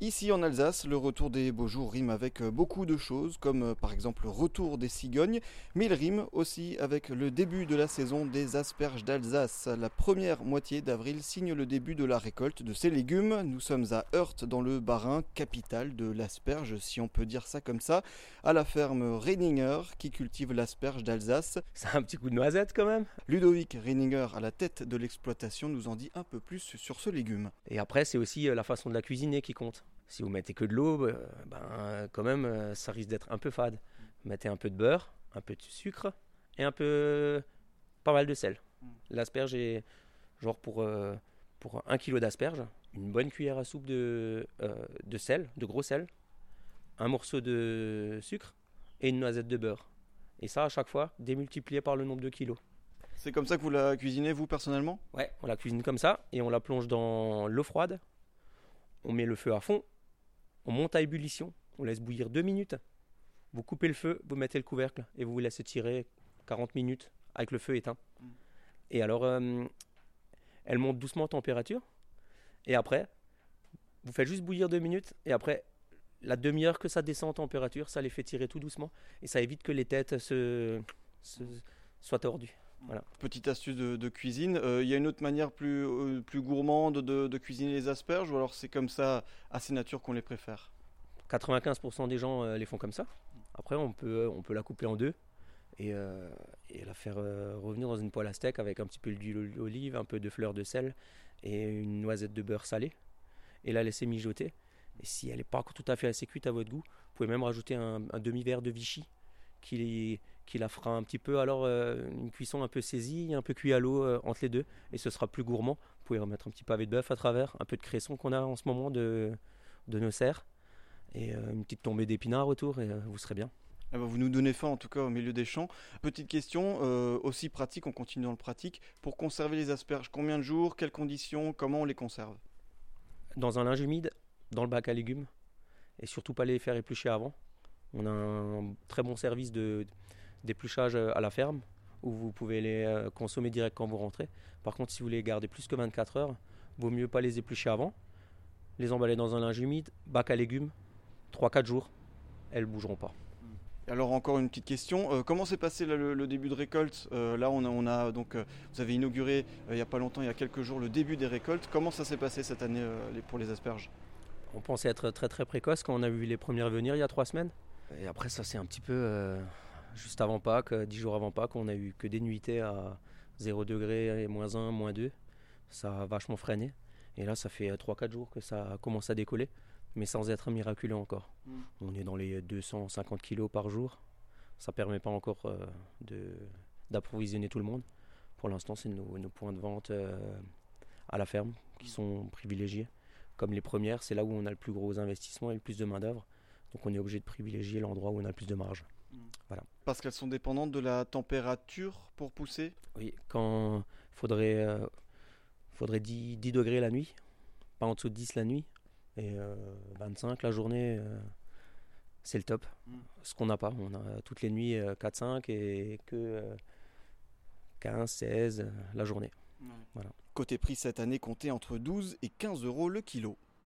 Ici en Alsace, le retour des beaux jours rime avec beaucoup de choses, comme par exemple le retour des cigognes, mais il rime aussi avec le début de la saison des asperges d'Alsace. La première moitié d'avril signe le début de la récolte de ces légumes. Nous sommes à Heurt dans le Bas-Rhin, capitale de l'asperge, si on peut dire ça comme ça, à la ferme Reininger qui cultive l'asperge d'Alsace. C'est un petit coup de noisette quand même. Ludovic Reininger, à la tête de l'exploitation, nous en dit un peu plus sur ce légume. Et après, c'est aussi la façon de la cuisiner qui compte. Si vous mettez que de l'eau, euh, ben, quand même, euh, ça risque d'être un peu fade. Mettez un peu de beurre, un peu de sucre et un peu. pas mal de sel. Mm. L'asperge est genre pour, euh, pour un kilo d'asperge, une bonne cuillère à soupe de, de sel, de gros sel, un morceau de sucre et une noisette de beurre. Et ça, à chaque fois, démultiplié par le nombre de kilos. C'est comme ça que vous la cuisinez, vous, personnellement? Ouais, on la cuisine comme ça et on la plonge dans l'eau froide. On met le feu à fond on monte à ébullition, on laisse bouillir deux minutes. Vous coupez le feu, vous mettez le couvercle et vous vous laissez tirer 40 minutes avec le feu éteint. Mm. Et alors, euh, elle monte doucement en température. Et après, vous faites juste bouillir deux minutes. Et après, la demi-heure que ça descend en température, ça les fait tirer tout doucement. Et ça évite que les têtes se, soient tordues. Voilà. Petite astuce de, cuisine. Euh, il y a une autre manière plus, euh, plus gourmande de, cuisiner les asperges ou alors c'est comme ça, assez nature qu'on les préfère? 95% des gens euh, les font comme ça. Après, on peut, on peut la couper en deux et, et la faire revenir dans une poêle à steak avec un petit peu d'huile d'olive, un peu de fleur de sel et une noisette de beurre salé et la laisser mijoter. Et si elle n'est pas tout à fait assez cuite à votre goût, vous pouvez même rajouter un, un demi-verre de Vichy qui, qui la fera un petit peu, alors euh, une cuisson un peu saisie, un peu cuit à l'eau euh, entre les deux, et ce sera plus gourmand. Vous pouvez remettre un petit pavé de bœuf à travers, un peu de cresson qu'on a en ce moment de, de nos serres, et euh, une petite tombée d'épinards autour, et vous serez bien. Eh ben, vous nous donnez faim en tout cas au milieu des champs. Petite question, aussi pratique, on continue dans le pratique. Pour conserver les asperges, combien de jours, quelles conditions, comment on les conserve? Dans un linge humide, dans le bac à légumes, et surtout pas les faire éplucher avant. On a un très bon service de d'épluchage euh, à la ferme où vous pouvez les euh, consommer direct quand vous rentrez. Par contre, si vous les gardez plus que 24 heures, vaut mieux pas les éplucher avant, les emballer dans un linge humide, bac à légumes, 3-4 jours, elles bougeront pas. Alors encore une petite question, euh, comment s'est passé le, début de récolte? Là on a, on a donc vous avez inauguré il n'y a pas longtemps, il y a quelques jours, le début des récoltes. Comment ça s'est passé cette année pour les asperges? On pensait être très très précoce quand on a vu les premières venir il y a trois semaines. Et après ça c'est un petit peu juste avant Pâques, 10 jours avant Pâques, on a eu que des nuitées à 0 degré, moins 1, moins 2. Ça a vachement freiné. Et là, ça fait 3-4 jours que ça commence à décoller, mais sans être miraculeux encore. Mm. On est dans les 250 kg par jour. Ça ne permet pas encore euh, d'approvisionner tout le monde. Pour l'instant, c'est nos, points de vente euh, à la ferme qui sont privilégiés. Comme les premières, c'est là où on a le plus gros investissement et le plus de main-d'œuvre. Donc on est obligé de privilégier l'endroit où on a le plus de marge. Voilà. Parce qu'elles sont dépendantes de la température pour pousser Oui, quand il faudrait, euh, faudrait 10, degrés la nuit, pas en dessous de 10 la nuit, et 25 euh, la journée, euh, c'est le top. Hmm. Ce qu'on n'a pas, on a toutes les nuits 4-5 et que 15-16 la journée. Voilà. Côté prix cette année, comptez entre 12 et 15 euros le kilo.